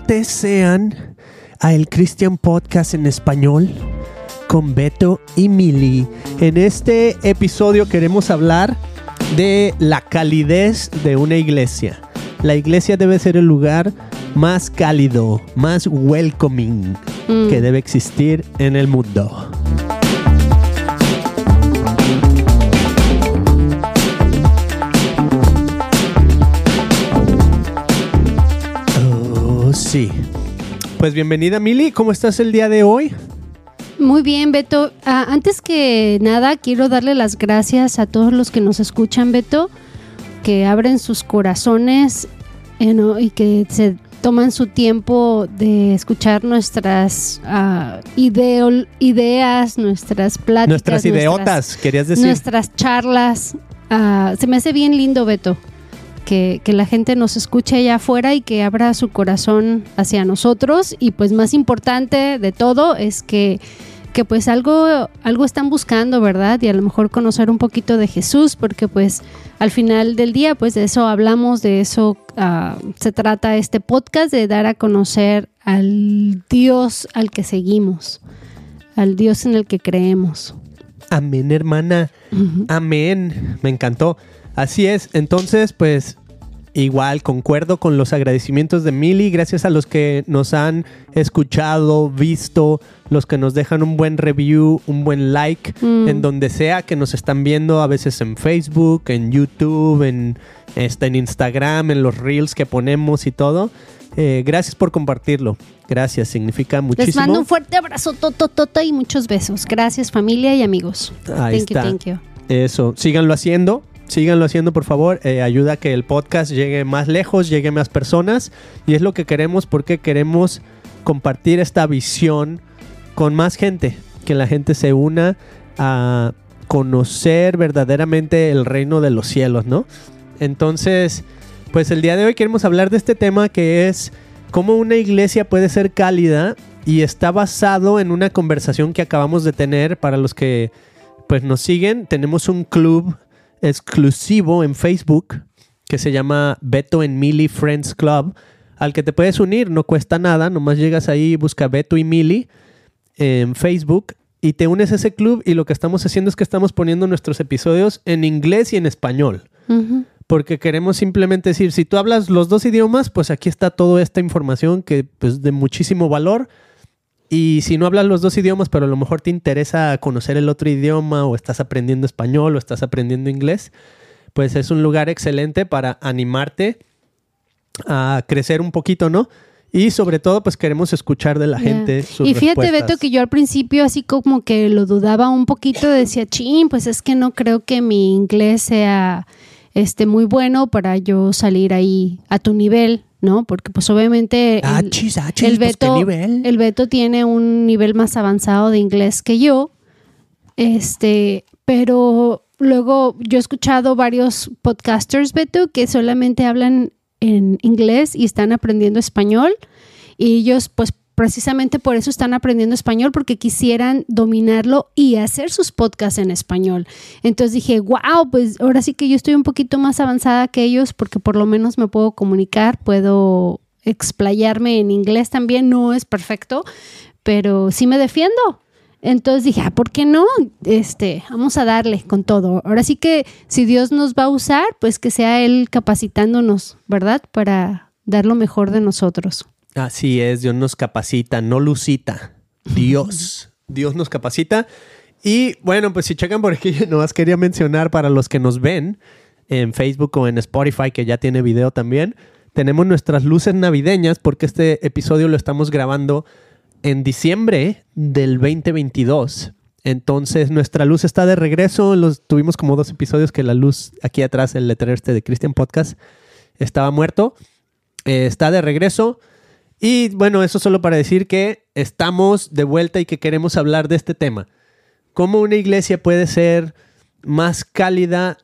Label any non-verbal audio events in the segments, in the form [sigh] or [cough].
Sean a el Christian Podcast en español con Beto y Mili. En este episodio queremos hablar de la calidez de una iglesia. La iglesia debe ser el lugar más cálido, más welcoming Mm. que debe existir en el mundo. Sí. Pues bienvenida Mili, ¿cómo estás el día de hoy? Muy bien, Beto. Ah, antes que nada, quiero darle las gracias a todos los que nos escuchan, Beto, que abren sus corazones eh, ¿no? y que se toman su tiempo de escuchar nuestras ah, ideas, nuestras pláticas. Nuestras ideotas, querías decir. nuestras charlas. Ah, se me hace bien lindo, Beto, que, que la gente nos escuche allá afuera y que abra su corazón hacia nosotros. Y pues más importante de todo es que, que pues algo, algo están buscando, ¿verdad? Y a lo mejor conocer un poquito de Jesús, porque pues al final del día, pues de eso hablamos, de eso ah, se trata este podcast, de dar a conocer al Dios al que seguimos, al Dios en el que creemos. Amén, hermana. Amén. Me encantó. Así es. Entonces, pues igual concuerdo con los agradecimientos de Mili. Gracias a los que nos han escuchado, visto, los que nos dejan un buen review, un buen like, Mm. en donde sea que nos están viendo, a veces en Facebook, en YouTube, en, este, en Instagram, en los reels que ponemos y todo. Eh, gracias por compartirlo. Gracias, significa muchísimo. Les mando un fuerte abrazo, tototota y muchos besos. Gracias familia y amigos. Ahí thank está. you, thank you. Eso, síganlo haciendo, síganlo haciendo por favor, eh, ayuda a que el podcast llegue más lejos, llegue más personas y es lo que queremos porque queremos compartir esta visión con más gente, que la gente se una a conocer verdaderamente el reino de los cielos, ¿no? Entonces, pues el día de hoy queremos hablar de este tema que es cómo una iglesia puede ser cálida y está basado en una conversación que acabamos de tener para los que pues nos siguen. Tenemos un club exclusivo en Facebook que se llama Beto and Mili Friends Club, al que te puedes unir, no cuesta nada, nomás llegas ahí, busca Beto y Mili en Facebook y te unes a ese club y lo que estamos haciendo es que estamos poniendo nuestros episodios en inglés y en español. Porque queremos simplemente decir, si tú hablas los dos idiomas, pues aquí está toda esta información que pues de muchísimo valor. Y si no hablas los dos idiomas, pero a lo mejor te interesa conocer el otro idioma o estás aprendiendo español o estás aprendiendo inglés, pues es un lugar excelente para animarte a crecer un poquito, ¿no? Y sobre todo, pues queremos escuchar de la gente sus Y fíjate, respuestas. Beto, que yo al principio así como que lo dudaba un poquito, decía, chin, pues es que no creo que mi inglés sea este muy bueno para yo salir ahí a tu nivel, ¿no? Porque pues obviamente el, Achis, achis, el pues, ¿qué Beto, nivel? el Beto tiene un nivel más avanzado de inglés que yo. Este, pero luego yo he escuchado varios podcasters, Beto, que solamente hablan en inglés y están aprendiendo español. Y ellos, pues, precisamente por eso están aprendiendo español, porque quisieran dominarlo y hacer sus podcasts en español. Entonces dije, wow, pues ahora sí que yo estoy un poquito más avanzada que ellos, porque por lo menos me puedo comunicar, puedo explayarme en inglés también, no es perfecto, pero sí me defiendo. Entonces dije, ah, ¿por qué no? Este, vamos a darle con todo. Ahora sí que si Dios nos va a usar, pues que sea Él capacitándonos, ¿verdad? Para dar lo mejor de nosotros. Así es, Dios nos capacita, no Lucita. Dios. [laughs] Dios nos capacita. Y bueno, pues si checan por aquí, [laughs] nomás quería mencionar para los que nos ven en Facebook o en Spotify, que ya tiene video también, tenemos nuestras luces navideñas porque este episodio lo estamos grabando en diciembre del 2022. Entonces nuestra luz está de regreso. Los, tuvimos como dos episodios que la luz aquí atrás, el letrero este de Christian Podcast, estaba muerto. Eh, está de regreso. Y bueno, eso solo para decir que estamos de vuelta y que queremos hablar de este tema. ¿Cómo una iglesia puede ser más cálida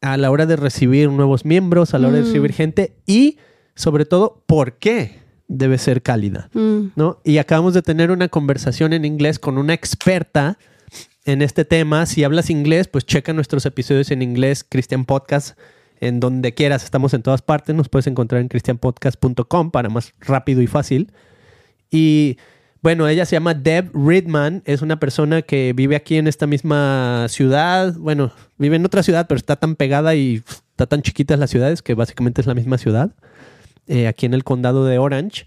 a la hora de recibir nuevos miembros, a la hora de Mm. recibir gente y sobre todo, ¿por qué debe ser cálida? Mm, ¿no? Y acabamos de tener una conversación en inglés con una experta en este tema. Si hablas inglés, pues checa nuestros episodios en inglés, Christian Podcast, en donde quieras, estamos en todas partes, nos puedes encontrar en christianpodcast.com para más rápido y fácil. Y bueno, ella se llama Deb Ridman, es una persona que vive aquí en esta misma ciudad, bueno, vive en otra ciudad, pero está tan pegada y está tan chiquitas las ciudades que básicamente es la misma ciudad, eh, aquí en el condado de Orange.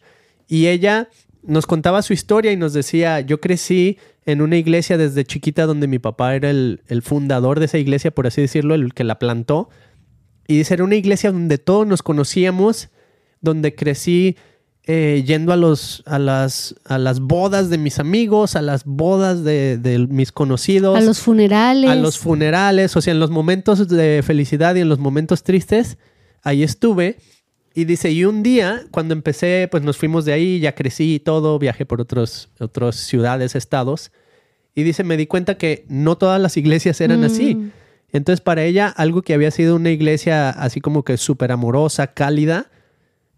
Y ella nos contaba su historia y nos decía, yo crecí en una iglesia desde chiquita donde mi papá era el fundador de esa iglesia, por así decirlo, el que la plantó. Y dice, era una iglesia donde todos nos conocíamos, donde crecí eh, yendo a, los, a, las, a las bodas de mis amigos, a las bodas de, de mis conocidos. A los funerales. A los funerales, o sea, en los momentos de felicidad y en los momentos tristes, ahí estuve. Y dice, y un día, cuando empecé, pues nos fuimos de ahí, ya crecí y todo, viajé por otros, otras ciudades, estados. Y dice, me di cuenta que no todas las iglesias eran así. Entonces, para ella, algo que había sido una iglesia así como que súper amorosa, cálida,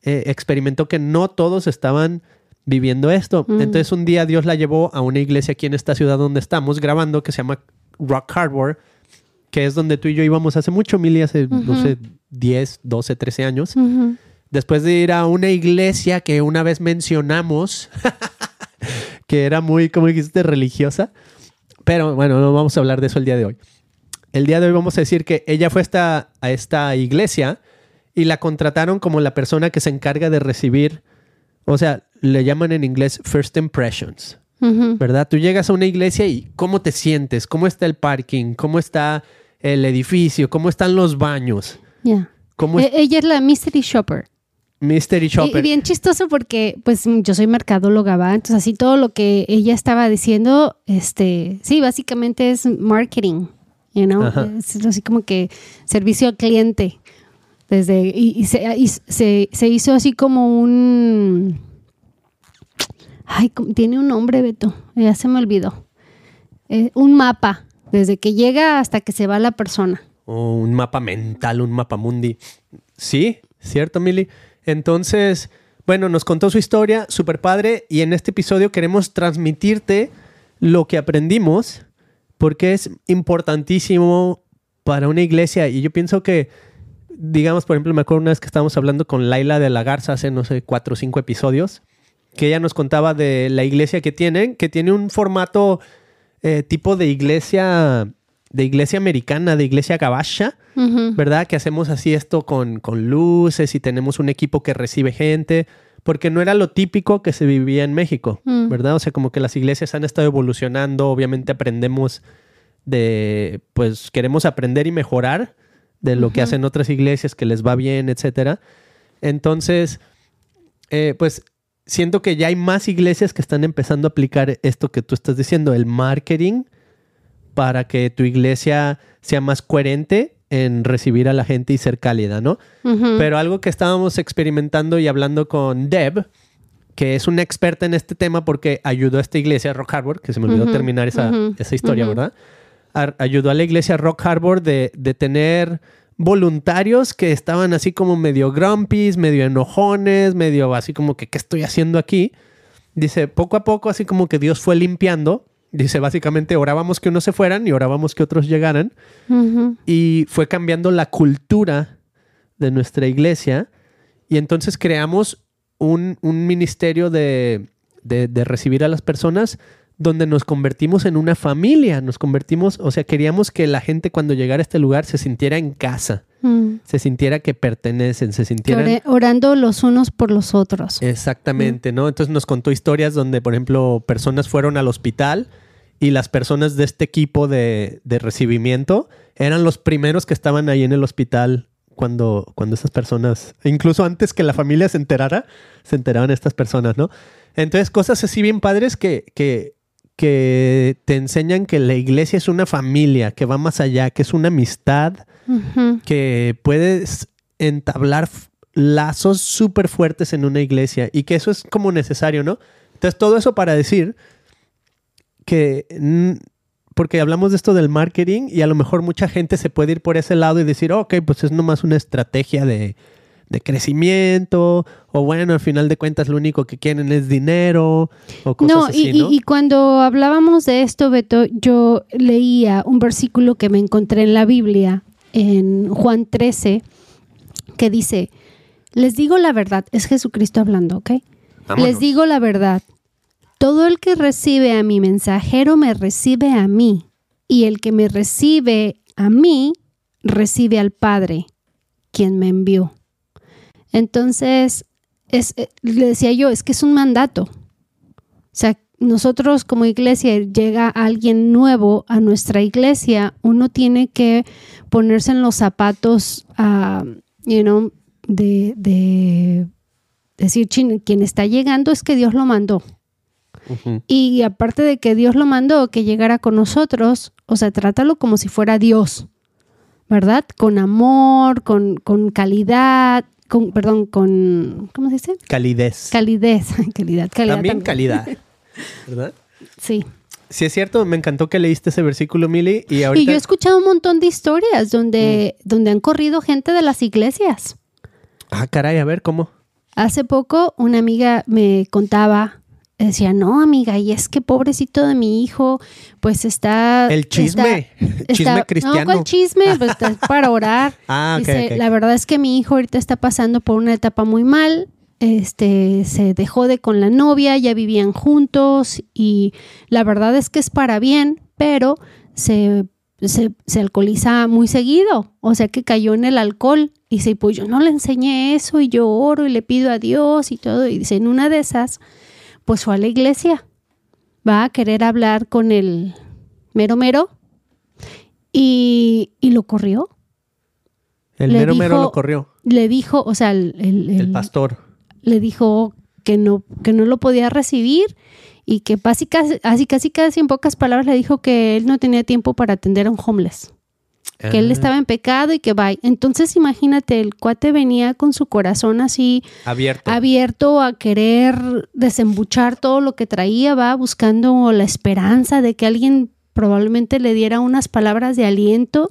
eh, experimentó que no todos estaban viviendo esto. Mm. Entonces, un día Dios la llevó a una iglesia aquí en esta ciudad donde estamos grabando, que se llama Rock Harbor, que es donde tú y yo íbamos hace mucho, Mili, hace, no sé, 10, 12, 13 años. Después de ir a una iglesia que una vez mencionamos, [laughs] que era muy, como dijiste, religiosa. Pero bueno, no vamos a hablar de eso el día de hoy. El día de hoy vamos a decir que ella fue esta, a esta iglesia y la contrataron como la persona que se encarga de recibir, o sea, le llaman en inglés first impressions, Ujú. ¿verdad? Tú llegas a una iglesia y ¿cómo te sientes? ¿Cómo está el parking? ¿Cómo está el edificio? ¿Cómo están los baños? Ya. ¿Cómo es Eh, Ella es la mystery shopper. Mystery Shopper? y bien chistoso porque pues yo soy mercadóloga, ¿va? Entonces así todo lo que ella estaba diciendo, este, sí, básicamente es marketing, you know? Es así como que servicio al cliente. Desde, y, y se, y se, se hizo así como un... Ay, tiene un nombre, Beto. Ya se me olvidó. Eh, un mapa, desde que llega hasta que se va la persona. o un mapa mental, un mapa mundi. Sí, cierto, Mili. Entonces, bueno, nos contó su historia, súper padre, y en este episodio queremos transmitirte lo que aprendimos, porque es importantísimo para una iglesia. Y yo pienso que, digamos, por ejemplo, me acuerdo una vez que estábamos hablando con Laila de la Garza hace, no sé, cuatro o cinco episodios, que ella nos contaba de la iglesia que tienen, que tiene un formato eh, tipo de iglesia, de iglesia americana, de iglesia gabacha. ¿verdad? Que hacemos así esto con, con luces y tenemos un equipo que recibe gente, porque no era lo típico que se vivía en México, Mm. ¿verdad? O sea, como que las iglesias han estado evolucionando, obviamente aprendemos de, pues queremos aprender y mejorar de lo que hacen otras iglesias, que les va bien, etcétera. Entonces, eh, pues siento que ya hay más iglesias que están empezando a aplicar esto que tú estás diciendo, el marketing, para que tu iglesia sea más coherente en recibir a la gente y ser cálida, ¿no? Pero algo que estábamos experimentando y hablando con Deb, que es una experta en este tema porque ayudó a esta iglesia, Rock Harbor, que se me olvidó terminar esa, esa historia. ¿verdad? Ar- ayudó a la iglesia Rock Harbor de, de tener voluntarios que estaban así como medio grumpies, medio enojones, medio así como que, ¿qué estoy haciendo aquí? Dice, poco a poco, así como que Dios fue limpiando. Dice, básicamente orábamos que unos se fueran y orábamos que otros llegaran y fue cambiando la cultura de nuestra iglesia y entonces creamos un, un ministerio de, de- de recibir a las personas donde nos convertimos en una familia, nos convertimos, o sea, queríamos que la gente cuando llegara a este lugar se sintiera en casa, Mm. se sintiera que pertenecen, se sintieran... orando los unos por los otros. Exactamente, ¿no? Entonces nos contó historias donde, por ejemplo, personas fueron al hospital y las personas de este equipo de, de recibimiento eran los primeros que estaban ahí en el hospital cuando, cuando esas personas, incluso antes que la familia se enterara, se enteraban estas personas, ¿no? Entonces, cosas así bien padres que, que, que te enseñan que la iglesia es una familia, que va más allá, que es una amistad, que puedes entablar lazos súper fuertes en una iglesia y que eso es como necesario, ¿no? Entonces, todo eso para decir que, porque hablamos de esto del marketing y a lo mejor mucha gente se puede ir por ese lado y decir, ok, pues es nomás una estrategia de, de crecimiento, o bueno, al final de cuentas lo único que quieren es dinero, o cosas No, así, y, ¿no? y- y cuando hablábamos de esto, Beto, yo leía un versículo que me encontré en la Biblia, en Juan 13, que dice, les digo la verdad, es Jesucristo hablando, ¿ok? Vámonos. Les digo la verdad, todo el que recibe a mi mensajero me recibe a mí, y el que me recibe a mí, recibe al Padre, quien me envió. Entonces, es, eh, le decía yo, es que es un mandato. O sea, nosotros como iglesia llega alguien nuevo a nuestra iglesia, uno tiene que ponerse en los zapatos, ah, you know, de, de decir, "Chin, quien está llegando es que Dios lo mandó. Y aparte de que Dios lo mandó, que llegara con nosotros, o sea, trátalo como si fuera Dios, ¿verdad? Con amor, con, con calidad, con, perdón, con, ¿cómo se dice? Calidez. Calidez, [laughs] calidad, calidad. También calidad. [laughs] ¿Verdad? Sí. Sí, es cierto, me encantó que leíste ese versículo, Mili, y Y ahorita... yo he escuchado un montón de historias donde, Mm. donde han corrido gente de las iglesias. Ah, caray, a ver, ¿cómo? Hace poco una amiga me contaba, decía, no, amiga, y es que pobrecito de mi hijo, pues está... El [laughs] chisme, está- chisme está- cristiano. No, ¿cuál chisme? Pues está [laughs] para orar. Ah, ok, Dice, la verdad es que mi hijo ahorita está pasando por una etapa muy mal. Este se dejó de con la novia, ya vivían juntos y la verdad es que es para bien, pero se, se, se alcoholiza muy seguido. O sea que cayó en el alcohol. Y dice, pues yo no le enseñé eso y yo oro y le pido a Dios y todo. Y dice, en una de esas, pues fue a la iglesia. Va a querer hablar con el mero mero y, y lo corrió. El le mero mero lo corrió, Le dijo, o sea, el, el- el el- pastor. le dijo que no, que no lo podía recibir y que casi, casi, así, casi, casi en pocas palabras le dijo que él no tenía tiempo para atender a un homeless, que él estaba en pecado y que bye. Entonces imagínate, el cuate venía con su corazón así abierto. abierto a querer desembuchar todo lo que traía, va buscando la esperanza de que alguien probablemente le diera unas palabras de aliento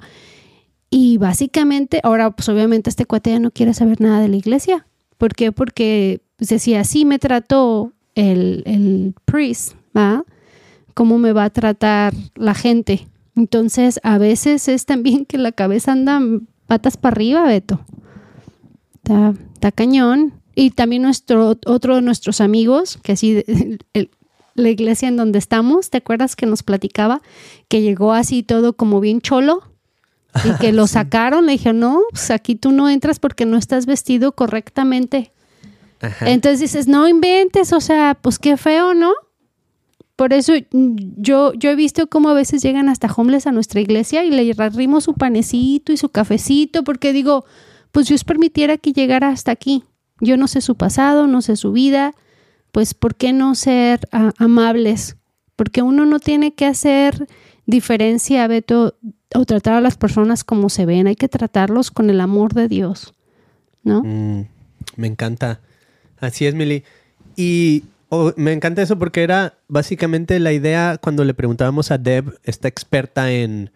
y básicamente, ahora pues obviamente este cuate ya no quiere saber nada de la iglesia. ¿Por qué? Porque pues, decía, así me trató el, el priest, ¿va? ¿Cómo me va a tratar la gente? Entonces, a veces es también que la cabeza anda patas para arriba, Beto. Está, está cañón. Y también nuestro, otro de nuestros amigos, que así, [laughs] el- la iglesia en donde estamos, ¿te acuerdas que nos platicaba? Que llegó así todo como bien cholo y que [laughs] lo sacaron. Le dije, no, pues aquí tú no entras porque no estás vestido correctamente. Ajá. Entonces dices, no inventes, o sea, pues qué feo, ¿no? Por eso mm, yo, yo he visto cómo a veces llegan hasta homeless a nuestra iglesia y le arrimo su panecito y su cafecito, porque digo, pues Dios permitiera que llegara hasta aquí. Yo no sé su pasado, no sé su vida, pues ¿por qué no ser amables? Porque uno no tiene que hacer diferencia, Beto, o tratar a las personas como se ven, hay que tratarlos con el amor de Dios, ¿no? Mm, me encanta. Así es, Mili. Y oh, me encanta eso porque era básicamente la idea cuando le preguntábamos a Deb, esta experta en,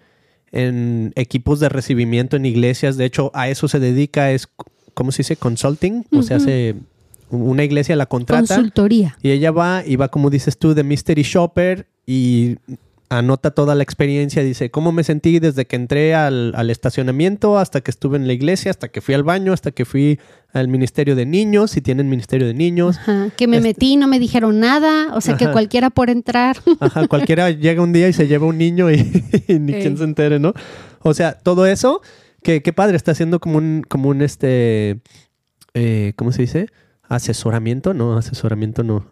en equipos de recibimiento en iglesias. De hecho, a eso se dedica, es, ¿cómo se dice? Consulting. O sea, hace una iglesia la contrata. Consultoría. Y ella va y va, como dices tú, de Mystery Shopper y anota toda la experiencia. Dice, ¿cómo me sentí desde que entré al, al estacionamiento hasta que estuve en la iglesia, hasta que fui al baño, hasta que fui al ministerio de niños, si tienen ministerio de niños? Ajá, que me Este- metí, no me dijeron nada, o sea que cualquiera por entrar. [laughs] Ajá, cualquiera llega un día y se lleva un niño y, [laughs] y ni quien se entere, ¿no? O sea, todo eso, que qué padre, está haciendo como un, como un este, eh, ¿cómo se dice? Asesoramiento, no, asesoramiento no.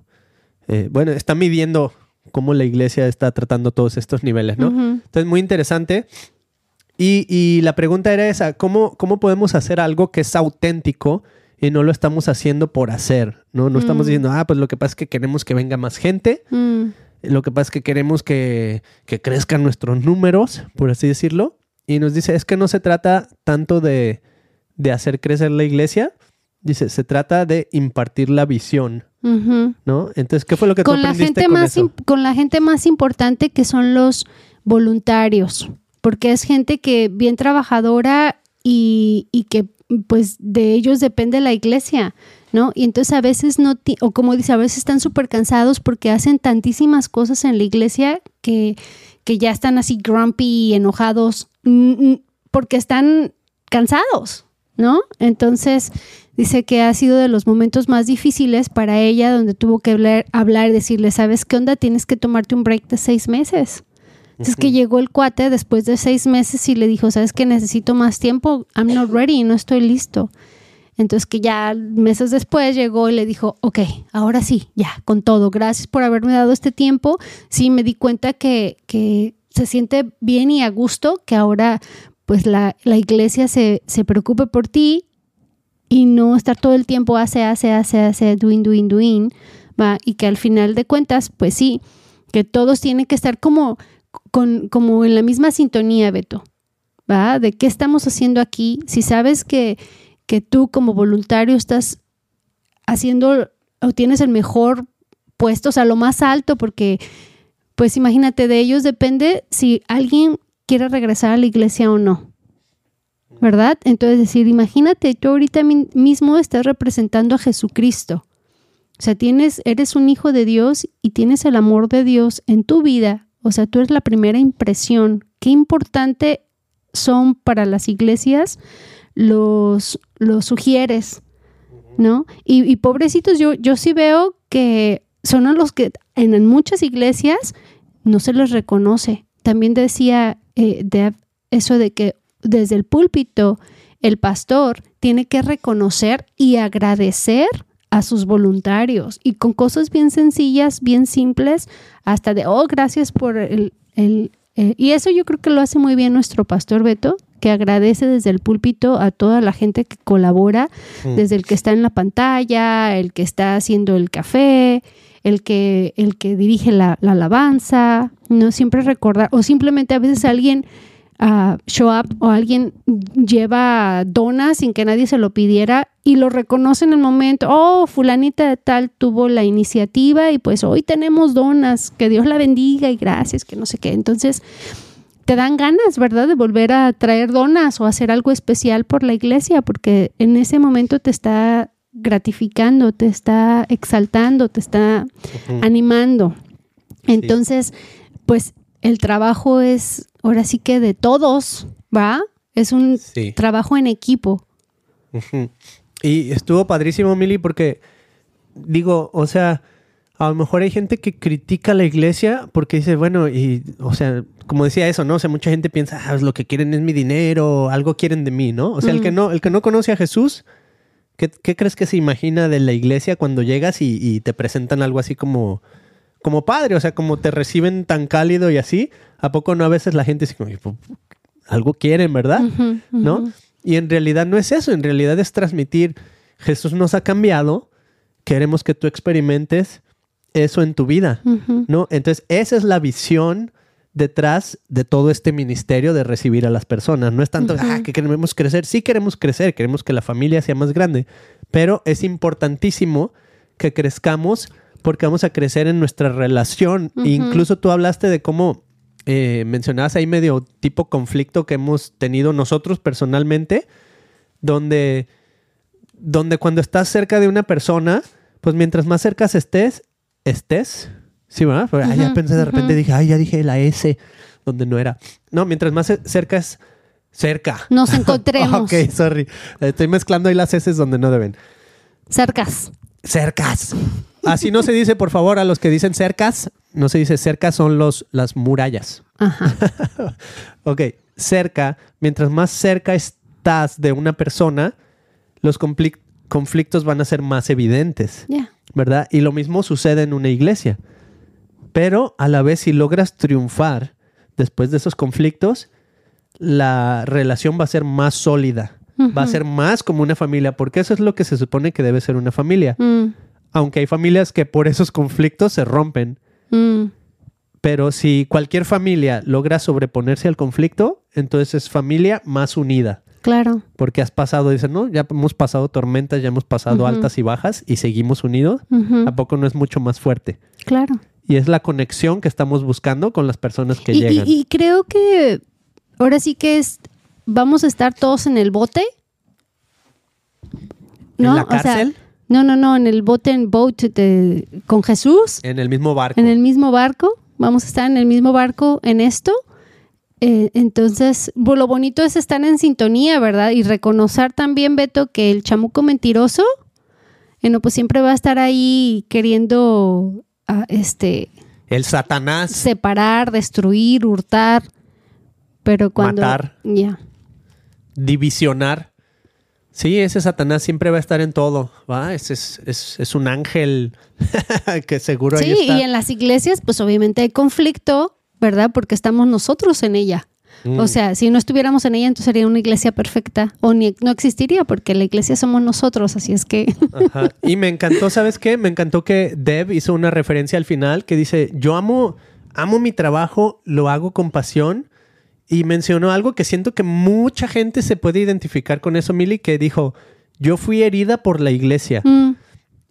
Eh, bueno, está midiendo cómo la iglesia está tratando todos estos niveles, ¿no? Ujú. Entonces, muy interesante. Y, y la pregunta era esa, ¿cómo, ¿cómo podemos hacer algo que es auténtico y no lo estamos haciendo por hacer? No, no estamos Mm. diciendo, ah, pues lo que pasa es que queremos que venga más gente, Mm, lo que pasa es que queremos que, que crezcan nuestros números, por así decirlo. Y nos dice, es que no se trata tanto de, de hacer crecer la iglesia, dice, se trata de impartir la visión. ¿no? Entonces, ¿qué fue lo que tú Con la aprendiste gente con más eso? con la gente más importante que son los voluntarios, porque es gente que bien trabajadora y, y que pues de ellos depende la iglesia, ¿no? Y entonces a veces no, o como dice, a veces están súper cansados porque hacen tantísimas cosas en la iglesia que, que ya están así grumpy y enojados porque están cansados. ¿no? Entonces dice que ha sido de los momentos más difíciles para ella, donde tuvo que hablar, hablar y decirle, ¿sabes qué onda? Tienes que tomarte un break de seis meses. Entonces que llegó el cuate después de seis meses y le dijo, ¿sabes que necesito más tiempo? I'm not ready, no estoy listo. Entonces que ya meses después llegó y le dijo, ok, ahora sí, ya, con todo, gracias por haberme dado este tiempo. Sí, me di cuenta que, que se siente bien y a gusto, que ahora pues la, la iglesia se, se preocupe por ti y no estar todo el tiempo hace, hace, hace, hace, doing, doing, doing, ¿va? Y que al final de cuentas, pues sí, que todos tienen que estar como, con, como en la misma sintonía, Beto, ¿va? De qué estamos haciendo aquí. Si sabes que, que tú como voluntario estás haciendo o tienes el mejor puesto, o sea, lo más alto, porque pues imagínate, de ellos depende si alguien quiere regresar a la iglesia o no. ¿Verdad? Entonces decir, imagínate, tú ahorita mismo estás representando a Jesucristo. O sea, tienes, eres un hijo de Dios y tienes el amor de Dios en tu vida. O sea, tú eres la primera impresión. Qué importante son para las iglesias los, los sugieres, ¿no? Y, pobrecitos, yo, yo sí veo que son a los que en, muchas iglesias no se les reconoce. También decía eh, eso de que desde el púlpito el pastor tiene que reconocer y agradecer a sus voluntarios y con cosas bien sencillas, bien simples, hasta de, oh, gracias por el, el eh, y eso yo creo que lo hace muy bien nuestro pastor Beto, que agradece desde el púlpito a toda la gente que colabora, mm. desde el que está en la pantalla, el que está haciendo el café, el que, el que dirige la, la alabanza, no siempre recordar, o simplemente a veces alguien uh, show up o alguien lleva donas sin que nadie se lo pidiera y lo reconoce en el momento, oh, fulanita de tal tuvo la iniciativa y pues hoy tenemos donas, que Dios la bendiga y gracias, que no sé qué. Entonces, te dan ganas, ¿verdad?, de volver a traer donas o hacer algo especial por la iglesia, porque en ese momento te está gratificando, te está exaltando, te está animando. Entonces, pues el trabajo es ahora sí que de todos, ¿va? Es un trabajo en equipo. Y estuvo padrísimo, Mili, porque digo, o sea, a lo mejor hay gente que critica la iglesia porque dice, bueno, y, o sea, como decía eso, ¿no? O sea, mucha gente piensa, ah, lo que quieren es mi dinero, algo quieren de mí, ¿no? O sea, el, que no, el que no conoce a Jesús, ¿qué, crees que se imagina de la iglesia cuando llegas y, te presentan algo así como, como padre? O sea, como te reciben tan cálido y así, ¿a poco no a veces la gente dice, como, algo quieren, ¿verdad? ¿No? Y en realidad no es eso, en realidad es transmitir, Jesús nos ha cambiado, queremos que tú experimentes eso en tu vida, ¿no? Entonces, esa es la visión detrás de todo este ministerio de recibir a las personas. No es tanto, ah, que queremos crecer. Sí queremos crecer, queremos que la familia sea más grande, pero es importantísimo que crezcamos porque vamos a crecer en nuestra relación. Incluso tú hablaste de cómo eh, mencionabas ahí medio tipo conflicto que hemos tenido nosotros personalmente, donde, donde cuando estás cerca de una persona, pues mientras más cerca estés, estés. Sí, ¿verdad? ya pensé de repente, dije, ay, ya dije la S, donde no era. No, mientras más cerca es cerca. Nos [laughs] encontremos. ok, sorry. Estoy mezclando ahí las S donde no deben. Cercas. Cercas. Así no se dice, por favor, a los que dicen cercas, no se dice cercas, son los, las murallas. Ajá. [laughs] ok, cerca, mientras más cerca estás de una persona, los conflictos van a ser más evidentes. Ya. ¿verdad? Y lo mismo sucede en una iglesia. Pero a la vez, si logras triunfar después de esos conflictos, la relación va a ser más sólida, va a ser más como una familia, porque eso es lo que se supone que debe ser una familia. Mm. Aunque hay familias que por esos conflictos se rompen. Mm. Pero si cualquier familia logra sobreponerse al conflicto, entonces es familia más unida. Claro. Porque has pasado, dicen, ¿no? Ya hemos pasado tormentas, ya hemos pasado altas y bajas y seguimos unidos. ¿A poco no es mucho más fuerte? Claro. Y es la conexión que estamos buscando con las personas que llegan. Y, creo que ahora sí que es, vamos a estar todos en el bote. ¿No? ¿En la cárcel? No, no, no, en el bote, en boat con Jesús. En el mismo barco. En el mismo barco. Vamos a estar en el mismo barco en esto Eh, entonces, lo bonito es estar en sintonía, ¿verdad? Y reconocer también, Beto, que el chamuco mentiroso, bueno, pues siempre va a estar ahí queriendo ah, este, El Satanás. separar, destruir, hurtar. Pero cuando. Matar. Ya. divisionar. Sí, ese Satanás siempre va a estar en todo, ¿va? Ese es, es, es un ángel [laughs] que seguro ahí Sí, está. y en las iglesias, pues obviamente hay conflicto, ¿verdad? Porque estamos nosotros en ella. Mm. O sea, si no estuviéramos en ella, entonces sería una iglesia perfecta. O ni, no existiría, porque la iglesia somos nosotros, así es que. [laughs] Ajá. Y me encantó, ¿sabes qué? Me encantó que Deb hizo una referencia al final que dice, yo amo, amo mi trabajo, lo hago con pasión. Y mencionó algo que siento que mucha gente se puede identificar con eso, Milly, que dijo, yo fui herida por la iglesia. Mm,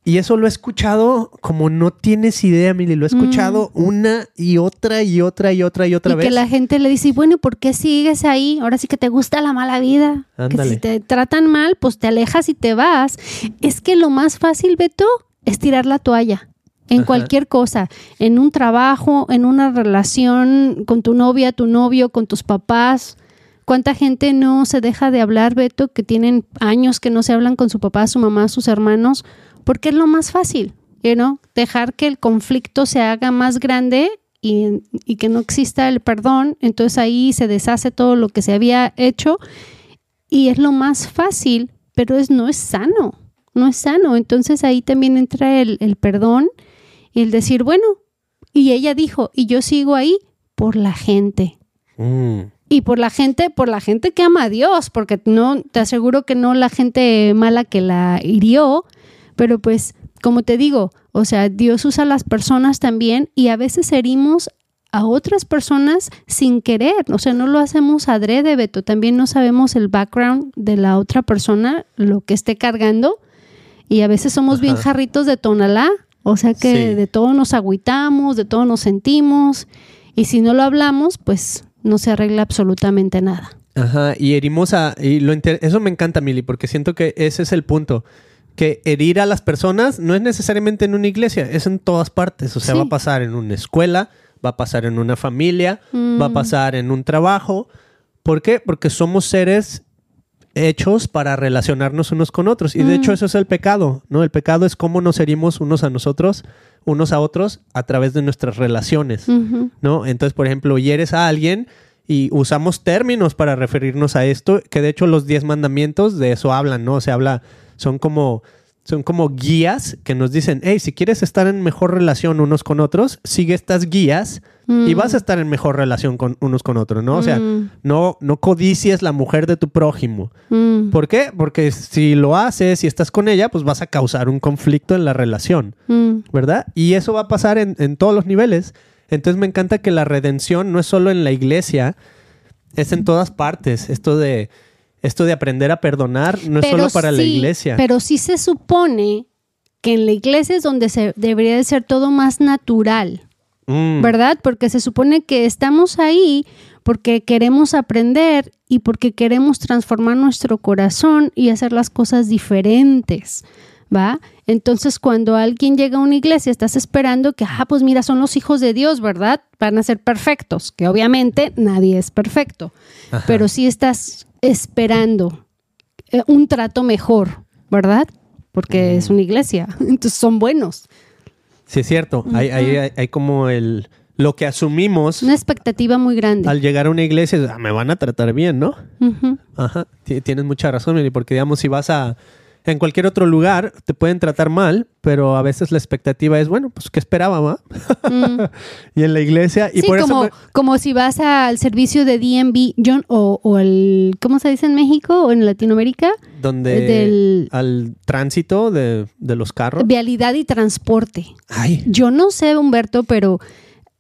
Y eso lo he escuchado como no tienes idea, Milly. Lo he escuchado una y otra y otra y otra y otra y vez. que la gente le dice, bueno, ¿y por qué sigues ahí? Ahora sí que te gusta la mala vida. Que si te tratan mal, pues te alejas y te vas. Es que lo más fácil, Beto, es tirar la toalla. En Ajá. cualquier cosa, en un trabajo, en una relación con tu novia, tu novio, con tus papás. ¿Cuánta gente no se deja de hablar, Beto, que tienen años que no se hablan con su papá, su mamá, sus hermanos? Porque es lo más fácil, you know? Dejar que el conflicto se haga más grande y, y que no exista el perdón. Entonces ahí se deshace todo lo que se había hecho y es lo más fácil, pero es, no es sano, no es sano. Entonces ahí también entra el, el perdón y el decir, bueno, y ella dijo, y yo sigo ahí por la gente. Mm. Y por la gente, por la gente que ama a Dios, porque no, te aseguro que no la gente mala que la hirió, pero pues, como te digo, o sea, Dios usa a las personas también y a veces herimos a otras personas sin querer, o sea, no lo hacemos adrede, Beto, también no sabemos el background de la otra persona, lo que esté cargando, y a veces somos bien jarritos de tonalá, o sea que Sí. de todo nos agüitamos, de todo nos sentimos, y si no lo hablamos, pues no se arregla absolutamente nada. Ajá, y herimos a... Y lo eso me encanta, Mili, porque siento que ese es el punto. Que herir a las personas no es necesariamente en una iglesia, es en todas partes. O sea, Sí. va a pasar en una escuela, va a pasar en una familia, va a Mm. pasar en un trabajo. ¿Por qué? Porque somos seres hechos para relacionarnos unos con otros. Y de Mm. hecho eso es el pecado, ¿no? El pecado es cómo nos herimos unos a nosotros, unos a otros, a través de nuestras relaciones. ¿no? Entonces, por ejemplo, hieres a alguien y usamos términos para referirnos a esto, que de hecho los diez mandamientos de eso hablan, ¿no? Se habla, son como, son como guías que nos dicen, hey, si quieres estar en mejor relación unos con otros, sigue estas guías y Mm. vas a estar en mejor relación con unos con otros, ¿no? O sea, Mm. no, no codicies la mujer de tu prójimo. Mm. ¿Por qué? Porque si lo haces y estás con ella, pues vas a causar un conflicto en la relación. ¿verdad? Y eso va a pasar en, en todos los niveles. Entonces me encanta que la redención no es solo en la iglesia, es en todas partes. Esto de, esto de aprender a perdonar no es solo para la iglesia. Pero sí se supone que en la iglesia es donde se debería de ser todo más natural, Mm, ¿verdad? Porque se supone que estamos ahí porque queremos aprender y porque queremos transformar nuestro corazón y hacer las cosas diferentes, ¿va? Entonces, cuando alguien llega a una iglesia, estás esperando que, ah, pues mira, son los hijos de Dios, ¿verdad? Van a ser perfectos, que obviamente nadie es perfecto, Ajá. pero sí estás esperando eh, un trato mejor, ¿verdad? Porque es una iglesia, [laughs] entonces son buenos. Sí, es cierto. hay, hay- hay- hay como el... Lo que asumimos Una expectativa muy grande. al llegar a una iglesia es, "Ah, me van a tratar bien, ¿no? Ujú. Ajá, ti- tienes mucha razón, porque digamos, si vas a... En cualquier otro lugar te pueden tratar mal, pero a veces la expectativa es, bueno, pues, ¿qué esperaba, ma? Mm. [laughs] y en la iglesia... Y sí, por como, eso... me- como si vas al servicio de DMV John, o, o el, ¿cómo se dice en México o en Latinoamérica? donde del- al tránsito de, de los carros. Vialidad y transporte. Ay, Yo no sé, Humberto, pero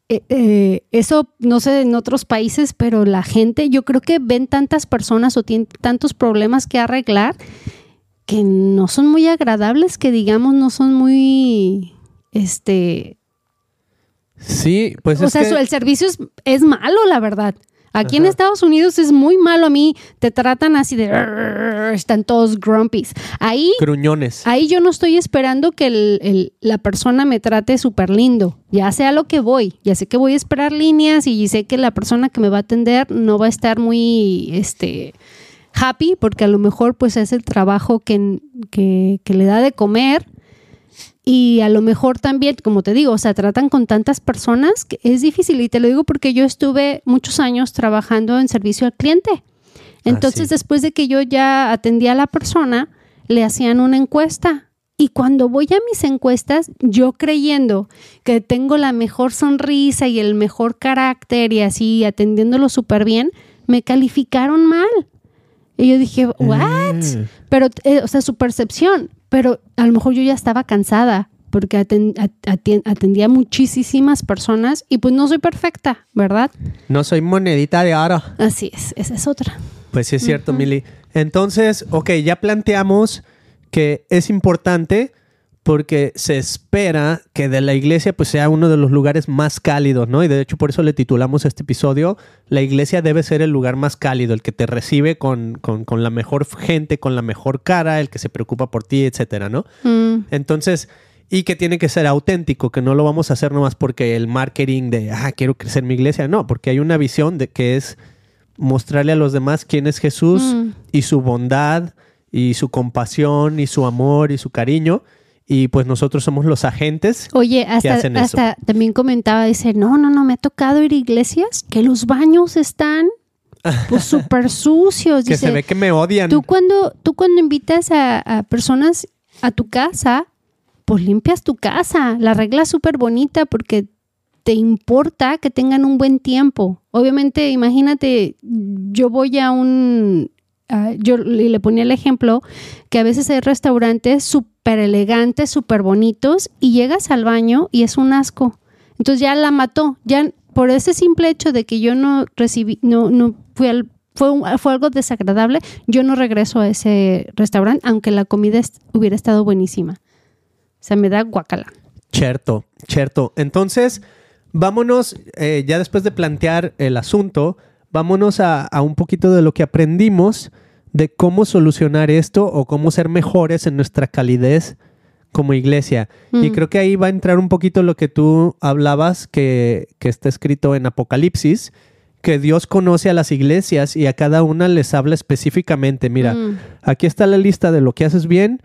eh, eh, eso no sé en otros países, pero la gente, yo creo que ven tantas personas o tienen tantos problemas que arreglar que no son muy agradables, que digamos no son muy, este, sí, pues o es sea, que- el servicio es, es malo, la verdad. Aquí en. Estados Unidos es muy malo a mí. Te tratan así de... Están todos grumpies. Ahí Gruñones. Ahí yo no estoy esperando que el- el- la persona me trate súper lindo. Ya sé a lo que voy. Ya sé que voy a esperar líneas y sé que la persona que me va a atender no va a estar muy este, happy porque a lo mejor pues es el trabajo que, que, que le da de comer. Y a lo mejor también, como te digo, o sea, tratan con tantas personas que es difícil. Y te lo digo porque yo estuve muchos años trabajando en servicio al cliente. Entonces, sí. después de que yo ya atendía a la persona, le hacían una encuesta. Y cuando voy a mis encuestas, yo creyendo que tengo la mejor sonrisa y el mejor carácter y así atendiéndolo súper bien, me calificaron mal. Y yo dije, ¿what? Mm. Pero, eh, o sea, su percepción. Pero a lo mejor yo ya estaba cansada porque atendía muchísimas personas y pues no soy perfecta, ¿verdad? No soy monedita de oro. Así es, esa es otra. Pues sí es cierto, Mili. Entonces, ok, ya planteamos que es importante porque se espera que de la iglesia pues sea uno de los lugares más cálidos, ¿no? Y de hecho por eso le titulamos este episodio, la iglesia debe ser el lugar más cálido, el que te recibe con, con- con la mejor gente, con la mejor cara, el que se preocupa por ti, etcétera, ¿no? Mm, Entonces, y que tiene que ser auténtico, que no lo vamos a hacer nomás porque el marketing de, ah, quiero crecer mi iglesia, no, porque hay una visión de que es mostrarle a los demás quién es Jesús Mm. y su bondad y su compasión y su amor y su cariño. Y pues nosotros somos los agentes. Oye, hasta, hacen eso? hasta también comentaba, dice, no, no, no, me ha tocado ir a iglesias que los baños están pues [laughs] súper sucios. Que Dice, se ve que me odian. tú cuando, tú cuando invitas a, a personas a tu casa, pues limpias tu casa, la regla es súper bonita porque te importa que tengan un buen tiempo. Obviamente, imagínate, yo voy a un, a- yo le ponía el ejemplo que a veces hay restaurantes súper elegantes, súper bonitos y llegas al baño y es un asco. Entonces ya la mató, ya por ese simple hecho de que yo no recibí, no, no fue, fue algo desagradable, yo no regreso a ese restaurante, aunque la comida hubiera estado buenísima. O sea, me da guacala. Cierto, cierto. Entonces, vámonos, eh, ya después de plantear el asunto, vámonos a, a un poquito de lo que aprendimos de cómo solucionar esto o cómo ser mejores en nuestra calidez como iglesia. Y Mm. creo que ahí va a entrar un poquito lo que tú hablabas, que, que está escrito en Apocalipsis, que Dios conoce a las iglesias y a cada una les habla específicamente. Mira, Mm. aquí está la lista de lo que haces bien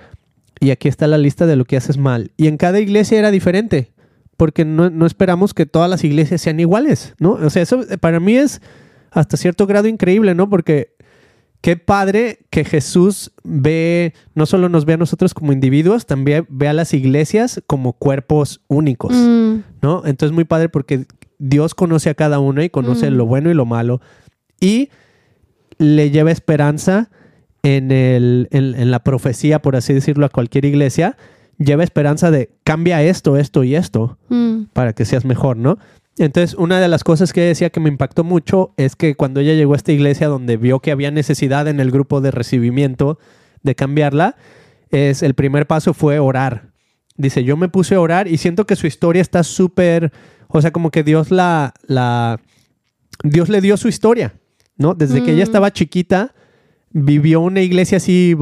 y aquí está la lista de lo que haces mal. Y en cada iglesia era diferente, porque no, no esperamos que todas las iglesias sean iguales, ¿no? O sea, eso eh, para mí es hasta cierto grado increíble, ¿no? Porque qué padre que Jesús ve, no solo nos ve a nosotros como individuos, también ve a las iglesias como cuerpos únicos. Mm. ¿no? Entonces muy padre porque Dios conoce a cada uno y conoce Mm. lo bueno y lo malo y le lleva esperanza en, el, en, en la profecía, por así decirlo, a cualquier iglesia, lleva esperanza de cambia esto, esto y esto Mm. para que seas mejor, ¿no? Entonces, una de las cosas que decía que me impactó mucho es que cuando ella llegó a esta iglesia donde vio que había necesidad en el grupo de recibimiento de cambiarla, es el primer paso fue orar. Dice, yo me puse a orar y siento que su historia está súper, o sea, como que Dios la, la, Dios le dio su historia, ¿no? Desde que ella Mm. estaba chiquita, vivió una iglesia así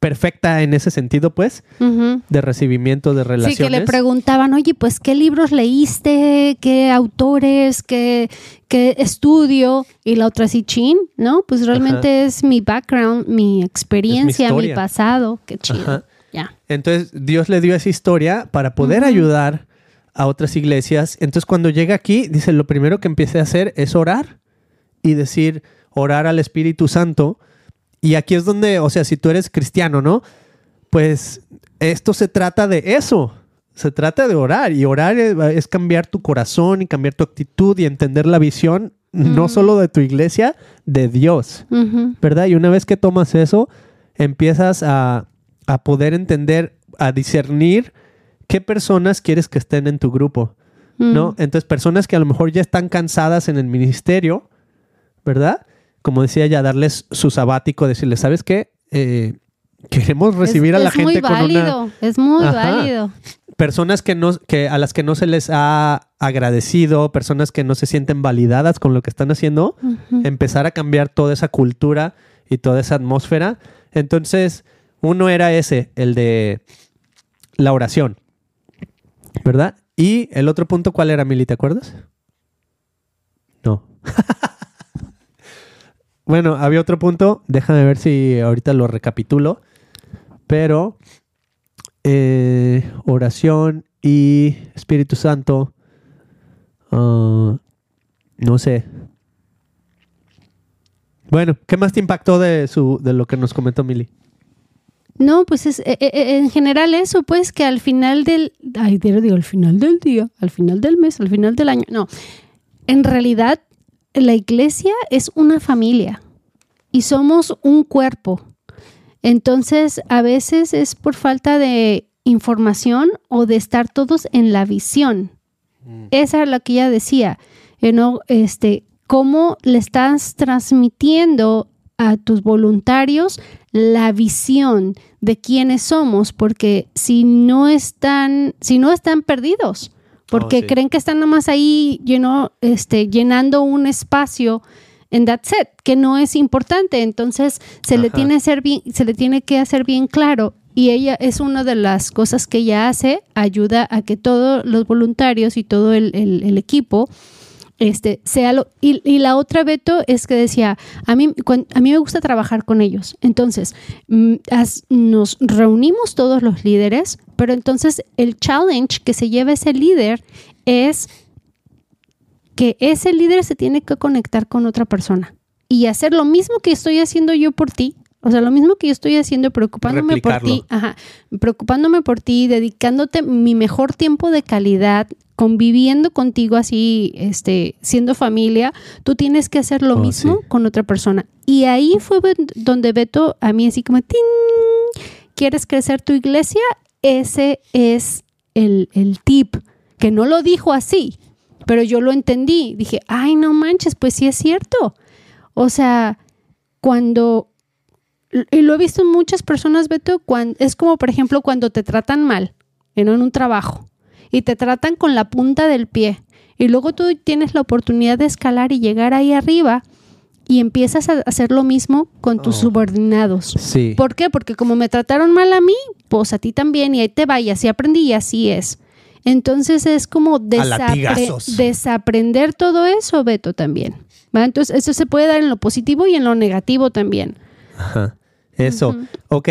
perfecta en ese sentido, pues, de recibimiento, de relaciones. Sí, que le preguntaban, oye, pues, ¿qué libros leíste? ¿Qué autores? ¿Qué, qué estudio? Y la otra así, chin, ¿no? Pues realmente es mi background, mi experiencia, mi, pasado. Qué chido. Ya. Entonces Dios le dio esa historia para poder ayudar a otras iglesias. Entonces cuando llega aquí, dice, lo primero que empiece a hacer es orar y decir, orar al Espíritu Santo. Y aquí es donde, o sea, si tú eres cristiano, ¿no? Pues esto se trata de eso. Se trata de orar y orar es, es cambiar tu corazón y cambiar tu actitud y entender la visión, no solo de tu iglesia, de Dios. ¿verdad? Y una vez que tomas eso, empiezas a, a poder entender, a discernir qué personas quieres que estén en tu grupo, ¿no? Mm. Entonces, personas que a lo mejor ya están cansadas en el ministerio, ¿verdad? Como decía ya, darles su sabático, decirles, ¿sabes qué? Eh, queremos recibir es, a la es gente muy con válido, una... es muy Ajá. válido. personas que no, que a las que no se les ha agradecido, personas que no se sienten validadas con lo que están haciendo, empezar a cambiar toda esa cultura y toda esa atmósfera. Entonces, uno era ese, el de la oración, ¿verdad? Y el otro punto, ¿cuál era, Mili? ¿Te acuerdas? No. [laughs] bueno, había otro punto, déjame ver si ahorita lo recapitulo, pero eh, oración y Espíritu Santo, ah, no sé. Bueno, ¿qué más te impactó de, su, de lo que nos comentó Mili? No, pues es, eh, eh, en general eso, pues que al final del, ay, digo, al final del día, al final del mes, al final del año, no, en realidad la iglesia es una familia y somos un cuerpo. Entonces, a veces es por falta de información o de estar todos en la visión. Mm. Esa es lo que ella decía, ¿no? este, cómo le estás transmitiendo a tus voluntarios la visión de quiénes somos, porque si no están, si no están perdidos, porque oh, creen que están nomás ahí este, llenando un espacio en that set, que no es importante. Entonces se le, tiene hacer bien, se le tiene que hacer bien claro. Y ella es una de las cosas que ella hace, ayuda a que todos los voluntarios y todo el equipo este, sea lo, y, la otra Beto es que decía, a mí, a mí me gusta trabajar con ellos. Entonces, mm, nos reunimos todos los líderes, pero entonces el challenge que se lleva ese líder es que ese líder se tiene que conectar con otra persona y hacer lo mismo que estoy haciendo yo por ti, o sea, lo mismo que yo estoy haciendo, preocupándome por ti, ajá, preocupándome por ti, dedicándote mi mejor tiempo de calidad, conviviendo contigo así, este, siendo familia, tú tienes que hacer lo oh, mismo con otra persona. Y ahí fue donde Beto a mí así como, ¿quieres crecer tu iglesia? Ese es el, el tip, que no lo dijo así, pero yo lo entendí. Dije, ay, no manches, pues sí es cierto. O sea, cuando, y lo he visto en muchas personas, Beto, cuando, es como, por ejemplo, cuando te tratan mal en un trabajo y te tratan con la punta del pie. Y luego tú tienes la oportunidad de escalar y llegar ahí arriba y empiezas a hacer lo mismo con tus oh. subordinados. Sí. ¿Por qué? Porque como me trataron mal a mí, pues a ti también y ahí te va y así aprendí y así es. Entonces es como desaprender todo eso, Beto, también. Entonces eso se puede dar en lo positivo y en lo negativo también. Ajá. Eso. Ok.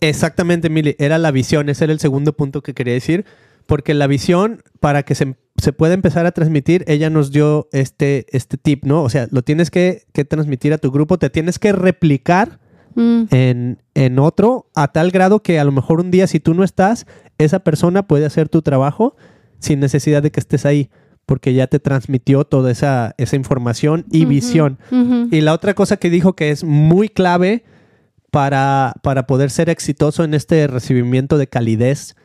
Exactamente, Mili. Era la visión. Ese era el segundo punto que quería decir porque la visión, para que se, pueda empezar a transmitir, ella nos dio este, este tip, ¿no? O sea, lo tienes que, transmitir a tu grupo, te tienes que replicar mm. en, en, otro a tal grado que a lo mejor un día si tú no estás, esa persona puede hacer tu trabajo sin necesidad de que estés ahí, porque ya te transmitió toda esa, esa información y visión. Y la otra cosa que dijo que es muy clave para, para poder ser exitoso en este recibimiento de calidez,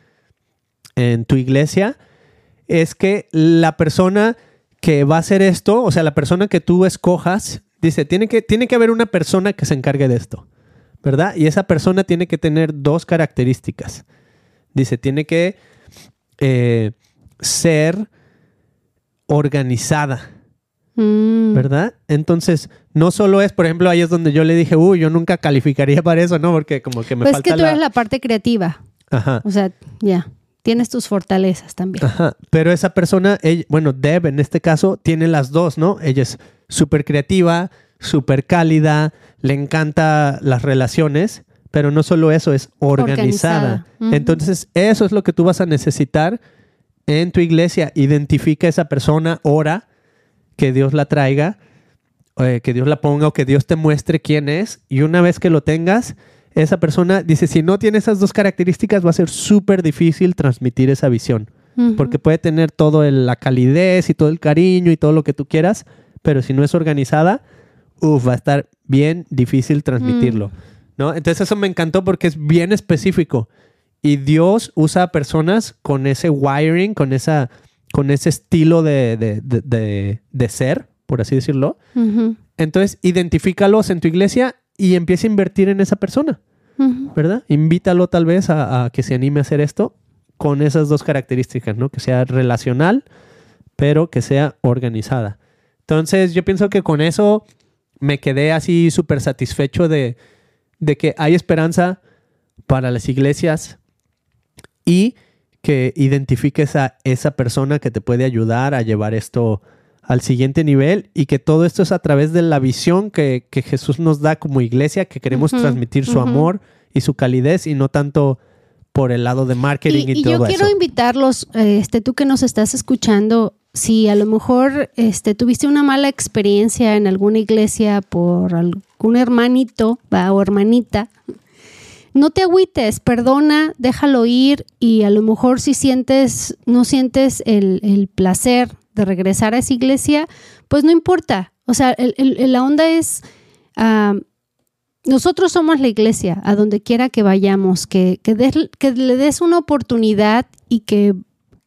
en tu iglesia es que la persona que va a hacer esto, o sea, la persona que tú escojas, dice, tiene que, tiene que haber una persona que se encargue de esto, ¿verdad? Y esa persona tiene que tener dos características. Dice, tiene que eh, ser organizada. Mm. ¿Verdad? Entonces, no solo es, por ejemplo, ahí es donde yo le dije, uy, yo nunca calificaría para eso, ¿no? Porque como que me pues falta. Es que tú eres la parte creativa. Ajá. O sea, ya tienes tus fortalezas también. Ajá, pero esa persona, bueno, Deb en este caso, tiene las dos, ¿no? Ella es súper creativa, súper cálida, le encanta las relaciones, pero no solo eso, es organizada. Entonces, eso es lo que tú vas a necesitar en tu iglesia. Identifica a esa persona, ora, que Dios la traiga, eh, que Dios la ponga o que Dios te muestre quién es, y una vez que lo tengas, esa persona dice, si no tiene esas dos características va a ser súper difícil transmitir esa visión, porque puede tener todo la calidez y todo el cariño y todo lo que tú quieras, pero si no es organizada, uf, va a estar bien difícil transmitirlo, mm. ¿no? Entonces eso me encantó porque es bien específico y Dios usa a personas con ese wiring, con, esa, con ese estilo de, de, ser, por así decirlo. Entonces, identifícalos en tu iglesia y empieza a invertir en esa persona, ¿verdad? Invítalo tal vez a, que se anime a hacer esto con esas dos características, ¿no? Que sea relacional, pero que sea organizada. Entonces yo pienso que con eso me quedé así súper satisfecho de, de que hay esperanza para las iglesias y que identifiques a esa persona que te puede ayudar a llevar esto al siguiente nivel y que todo esto es a través de la visión que, Jesús nos da como iglesia, que queremos transmitir su amor y su calidez y no tanto por el lado de marketing y, y, y yo quiero invitarlos, este, tú que nos estás escuchando, si a lo mejor este, tuviste una mala experiencia en alguna iglesia por algún hermanito o hermanita, no te agüites, perdona, déjalo ir y a lo mejor si sientes, no sientes el, placer de regresar a esa iglesia, pues no importa. O sea, la onda es, nosotros somos la iglesia, a donde quiera que vayamos, que, que le des una oportunidad y que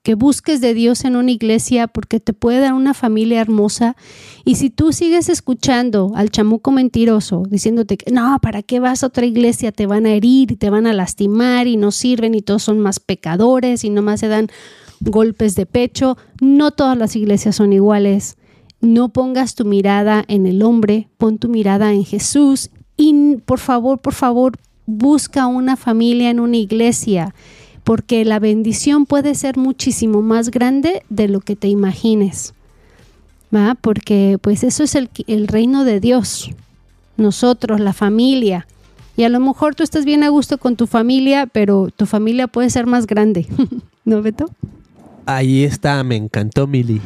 que busques de Dios en una iglesia porque te puede dar una familia hermosa. Y si tú sigues escuchando al chamuco mentiroso diciéndote que no, ¿para qué vas a otra iglesia? Te van a herir y te van a lastimar y no sirven y todos son más pecadores y nomás se dan golpes de pecho. No todas las iglesias son iguales. No pongas tu mirada en el hombre, pon tu mirada en Jesús y por favor, por favor, busca una familia en una iglesia porque la bendición puede ser muchísimo más grande de lo que te imagines. ¿va? Porque pues eso es el, el reino de Dios. Nosotros, la familia. Y a lo mejor tú estás bien a gusto con tu familia, pero tu familia puede ser más grande. [laughs] ¿No, Beto? Ahí está, me encantó, Mili.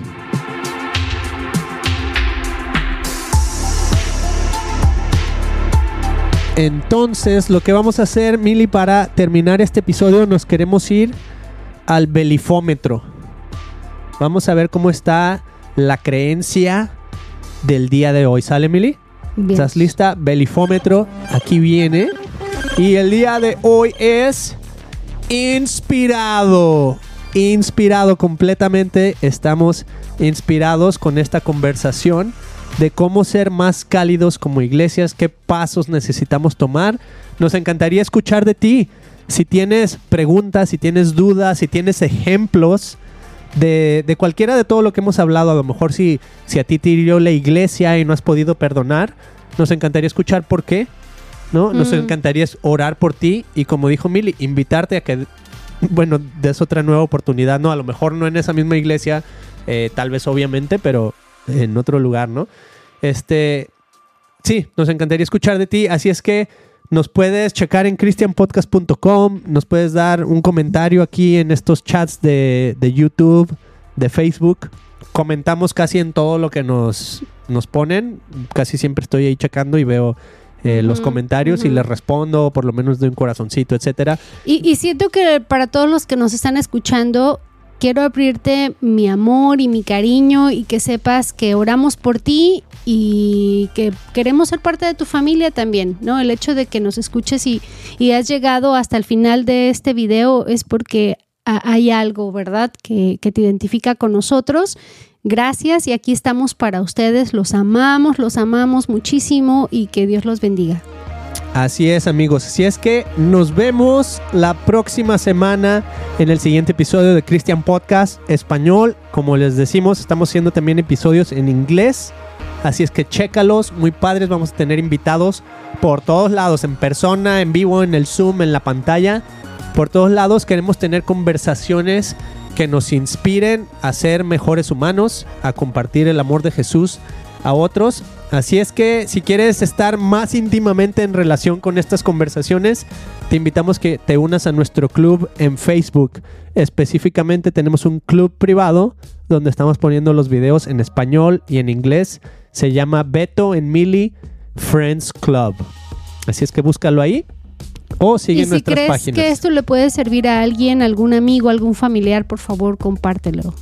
Entonces, lo que vamos a hacer, Mili, para terminar este episodio, nos queremos ir al belifómetro. Vamos a ver cómo está la creencia del día de hoy. ¿Sale, Mili? ¿Estás lista? Belifómetro, aquí viene. Y el día de hoy es inspirado. Inspirado completamente. Estamos inspirados con esta conversación de cómo ser más cálidos como iglesias, qué pasos necesitamos tomar. Nos encantaría escuchar de ti. Si tienes preguntas, si tienes dudas, si tienes ejemplos de, cualquiera de todo lo que hemos hablado, a lo mejor si, si a ti te hirió la iglesia y no has podido perdonar, nos encantaría escuchar por qué. ¿no? Nos mm. encantaría orar por ti y como dijo Mili, invitarte a que, bueno, des otra nueva oportunidad, ¿no? A lo mejor no en esa misma iglesia, eh, tal vez obviamente, pero en otro lugar, ¿no? Este, sí, nos encantaría escuchar de ti, así es que nos puedes checar en christianpodcast.com, nos puedes dar un comentario aquí en estos chats de, YouTube, de Facebook. Comentamos casi en todo lo que nos, nos ponen, casi siempre estoy ahí checando y veo eh, los comentarios y les respondo, por lo menos de un corazoncito, etcétera. Y, y, siento que para todos los que nos están escuchando, quiero abrirte mi amor y mi cariño y que sepas que oramos por ti y que queremos ser parte de tu familia también, ¿no? El hecho de que nos escuches y, has llegado hasta el final de este video es porque hay algo, ¿verdad? Que, que te identifica con nosotros. Gracias y aquí estamos para ustedes. Los amamos, los amamos muchísimo y que Dios los bendiga. Así es amigos, así es que nos vemos la próxima semana en el siguiente episodio de Christian Podcast Español. Como les decimos, estamos haciendo también episodios en inglés. Así es que chécalos, muy padres, vamos a tener invitados por todos lados, en persona, en vivo, en el Zoom, en la pantalla. Por todos lados queremos tener conversaciones que nos inspiren a ser mejores humanos, a compartir el amor de Jesús a otros Así es que si quieres estar más íntimamente en relación con estas conversaciones, te invitamos que te unas a nuestro club en Facebook. Específicamente tenemos un club privado donde estamos poniendo los videos en español y en inglés. Se llama Beto en Mili Friends Club. Así es que búscalo ahí o sigue y si crees que esto le puede servir a alguien, algún amigo, algún familiar, por favor, compártelo.